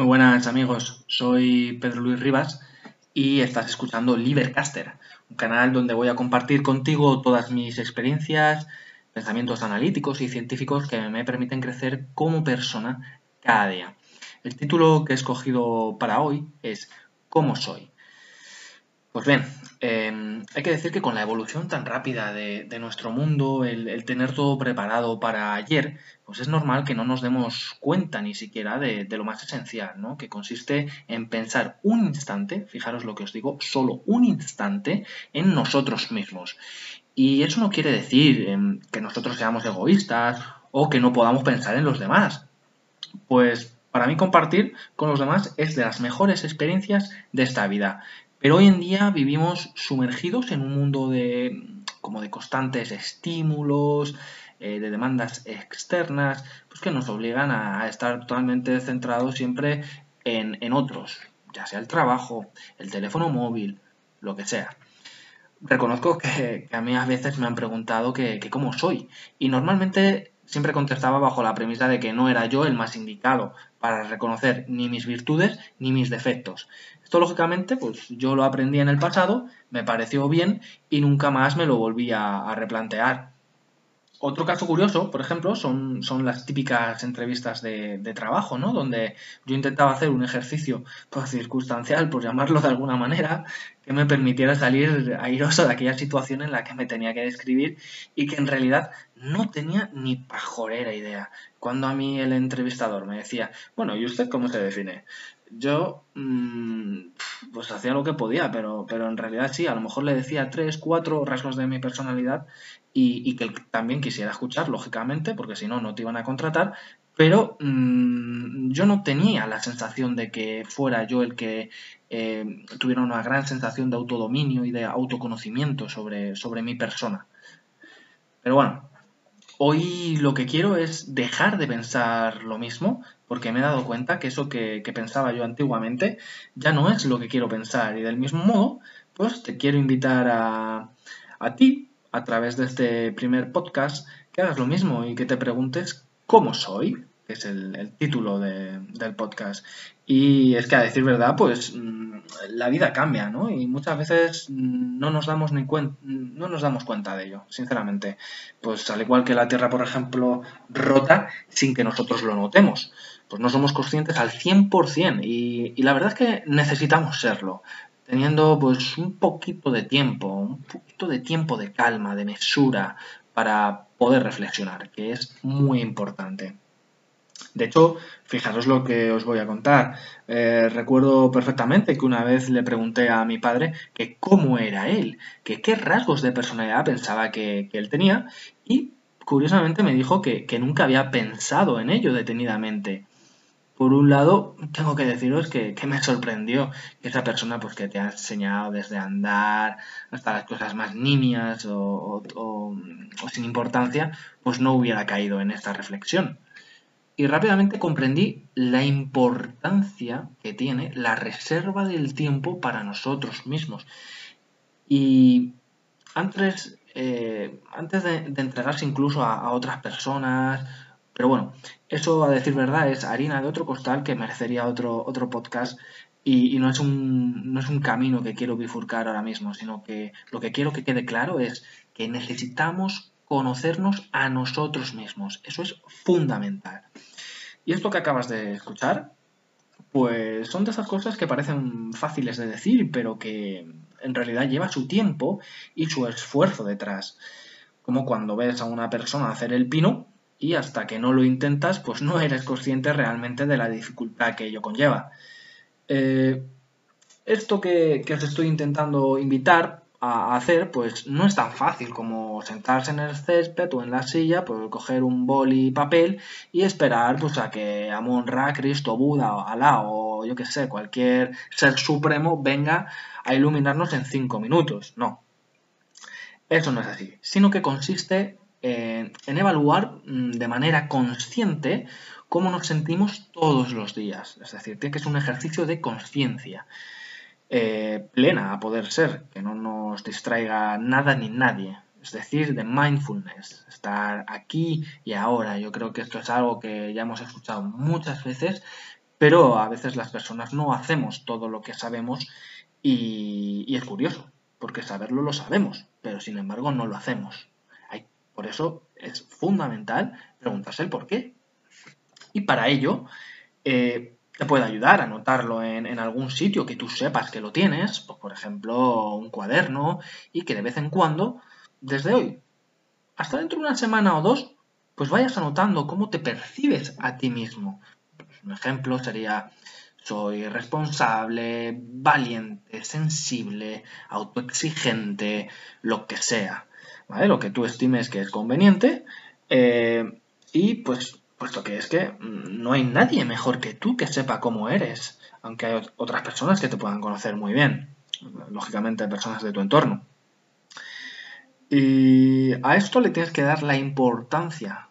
Muy buenas amigos, soy Pedro Luis Rivas y estás escuchando Livercaster, un canal donde voy a compartir contigo todas mis experiencias, pensamientos analíticos y científicos que me permiten crecer como persona cada día. El título que he escogido para hoy es ¿Cómo soy? Pues bien, em, hay que decir que con la evolución tan rápida de, nuestro mundo, el, tener todo preparado para ayer, pues es normal que no nos demos cuenta ni siquiera de, lo más esencial, ¿no? Que consiste en pensar un instante, fijaros lo que os digo, solo un instante en nosotros mismos. Y eso no quiere decir em, que nosotros seamos egoístas o que no podamos pensar en los demás. Pues para mí compartir con los demás es de las mejores experiencias de esta vida. Pero hoy en día vivimos sumergidos en un mundo de como de constantes estímulos, eh, de demandas externas, pues que nos obligan a, estar totalmente centrados siempre en, otros, ya sea el trabajo, el teléfono móvil, lo que sea. Reconozco que, a mí a veces me han preguntado que, que cómo soy y normalmente siempre contestaba bajo la premisa de que no era yo el más indicado para reconocer ni mis virtudes ni mis defectos. Esto lógicamente, pues yo lo aprendí en el pasado, me pareció bien y nunca más me lo volví a, replantear. Otro caso curioso, por ejemplo, son, son las típicas entrevistas de, trabajo, ¿no? Donde yo intentaba hacer un ejercicio pues, circunstancial, por llamarlo de alguna manera, que me permitiera salir airoso de aquella situación en la que me tenía que describir y que en realidad no tenía ni pajorera idea. Cuando a mí el entrevistador me decía, bueno, ¿y usted cómo se define? Yo, mm, pues hacía lo que podía, pero, pero en realidad sí, a lo mejor le decía tres, cuatro rasgos de mi personalidad y, que él también quisiera escuchar, lógicamente, porque si no, no te iban a contratar, pero mm, yo no tenía la sensación de que fuera yo el que eh, tuviera una gran sensación de autodominio y de autoconocimiento sobre, sobre mi persona. Pero bueno, hoy lo que quiero es dejar de pensar lo mismo, porque me he dado cuenta que eso que, pensaba yo antiguamente ya no es lo que quiero pensar. Y del mismo modo, pues te quiero invitar a, ti, a través de este primer podcast, que hagas lo mismo y que te preguntes cómo soy, que es el, título del podcast. Y es que a decir verdad, pues mm, la vida cambia, ¿no? Y muchas veces no nos damos ni no nos damos cuenta de ello, sinceramente. Pues al igual que la Tierra, por ejemplo, rota sin que nosotros lo notemos pues no somos conscientes al 100% y, y la verdad es que necesitamos serlo, teniendo pues un poquito de tiempo, un poquito de tiempo de calma, de mesura para poder reflexionar, que es muy importante. De hecho, fijaros lo que os voy a contar. Eh, recuerdo perfectamente que una vez le pregunté a mi padre que cómo era él, que qué rasgos de personalidad pensaba que, que él tenía y curiosamente me dijo que, que, nunca había pensado en ello detenidamente por un lado, tengo que deciros que, me sorprendió que esa persona pues, que te ha enseñado desde andar hasta las cosas más nimias o, sin importancia, pues no hubiera caído en esta reflexión. Y rápidamente comprendí la importancia que tiene la reserva del tiempo para nosotros mismos. Y antes, eh, antes de, entregarse incluso a otras personas, pero bueno, eso a decir verdad es harina de otro costal que merecería otro, otro podcast y, no, es un, no es un camino que quiero bifurcar ahora mismo, sino que lo que quiero que quede claro es que necesitamos conocernos a nosotros mismos. Eso es fundamental. Y esto que acabas de escuchar, pues son de esas cosas que parecen fáciles de decir, pero que en realidad lleva su tiempo y su esfuerzo detrás. Como cuando ves a una persona hacer el pino y hasta que no lo intentas, pues no eres consciente realmente de la dificultad que ello conlleva. Eh, esto que, os estoy intentando invitar a hacer, pues no es tan fácil como sentarse en el césped o en la silla, pues coger un boli y papel y esperar pues a que Amon Ra, Cristo, Buda, Alá o yo que sé, cualquier ser supremo venga a iluminarnos en cinco minutos. No. Eso no es así, sino que consiste en evaluar mm, de manera consciente cómo nos sentimos todos los días. Es decir, tiene que ser un ejercicio de conciencia eh, plena a poder ser, que no nos distraiga nada ni nadie. Es decir, de mindfulness, estar aquí y ahora. Yo creo que esto es algo que ya hemos escuchado muchas veces, pero a veces las personas no hacemos todo lo que sabemos y, es curioso, porque saberlo lo sabemos, pero sin embargo no lo hacemos. Por eso es fundamental preguntarse el por qué. Y para ello, eh, te puede ayudar a anotarlo en, algún sitio que tú sepas que lo tienes, pues, por ejemplo, un cuaderno, y que de vez en cuando, desde hoy hasta dentro de una semana o dos, pues vayas anotando cómo te percibes a ti mismo. Un ejemplo sería, soy responsable, valiente, sensible, autoexigente, lo que sea. Lo que tú estimes que es conveniente. Eh, y pues, puesto que es que no hay nadie mejor que tú que sepa cómo eres, aunque hay otras personas que te puedan conocer muy bien, lógicamente personas de tu entorno. Y a esto le tienes que dar la importancia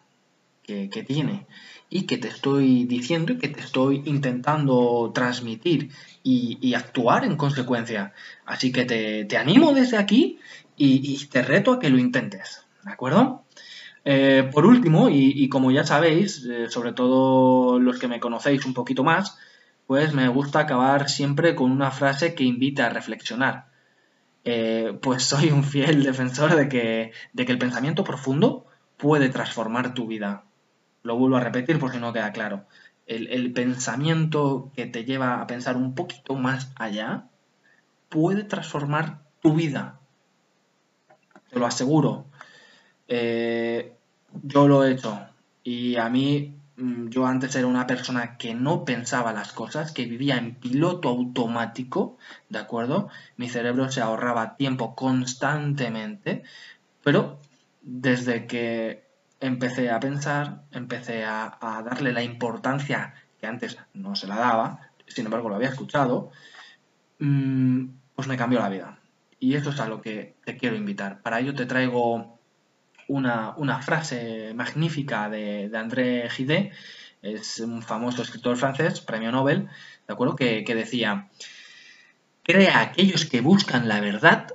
que, tiene y que te estoy diciendo y que te estoy intentando transmitir y, actuar en consecuencia. Así que te animo desde aquí y, te reto a que lo intentes, ¿de acuerdo? Eh, por último, y, como ya sabéis, eh, sobre todo los que me conocéis un poquito más, pues me gusta acabar siempre con una frase que invita a reflexionar. Eh, pues soy un fiel defensor de que, de que el pensamiento profundo puede transformar tu vida. Lo vuelvo a repetir por si no queda claro. el pensamiento que te lleva a pensar un poquito más allá puede transformar tu vida te lo aseguro. Eh, yo lo he hecho y a mí, mm, yo antes era una persona que no pensaba las cosas, que vivía en piloto automático, ¿de acuerdo? Mi cerebro se ahorraba tiempo constantemente, pero desde que empecé a pensar, empecé a, darle la importancia que antes no se la daba, sin embargo lo había escuchado, mm, pues me cambió la vida. Y eso es a lo que te quiero invitar. Para ello te traigo una, frase magnífica de, André Gide, es un famoso escritor francés, premio Nobel, ¿de acuerdo? Que, decía, crea a aquellos que buscan la verdad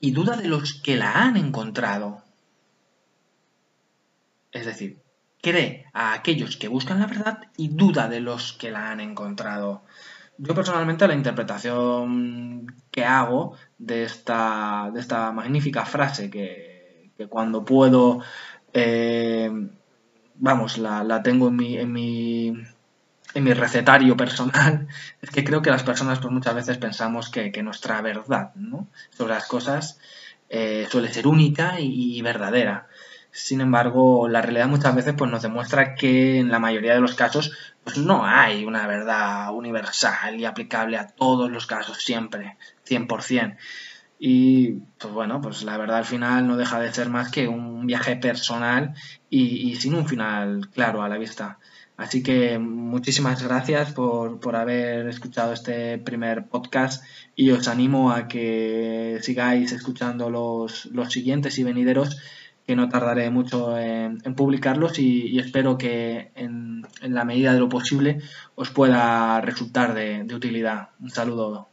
y duda de los que la han encontrado. Es decir, cree a aquellos que buscan la verdad y duda de los que la han encontrado. Yo personalmente la interpretación que hago de esta, de esta magnífica frase que, cuando puedo, eh, vamos, la, tengo en mi, en, mi, en mi recetario personal, es que creo que las personas pues, muchas veces pensamos que, nuestra verdad sobre las cosas eh, suele ser única y verdadera. Sin embargo, la realidad muchas veces pues, nos demuestra que en la mayoría de los casos pues, no hay una verdad universal y aplicable a todos los casos siempre, 100%. Y pues bueno, pues la verdad al final no deja de ser más que un viaje personal y, sin un final claro a la vista. Así que muchísimas gracias por, por, haber escuchado este primer podcast y os animo a que sigáis escuchando los, los siguientes y venideros que no tardaré mucho en, publicarlos y, espero que en, la medida de lo posible os pueda resultar de utilidad. Un saludo.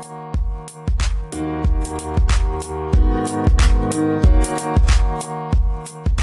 Thank you.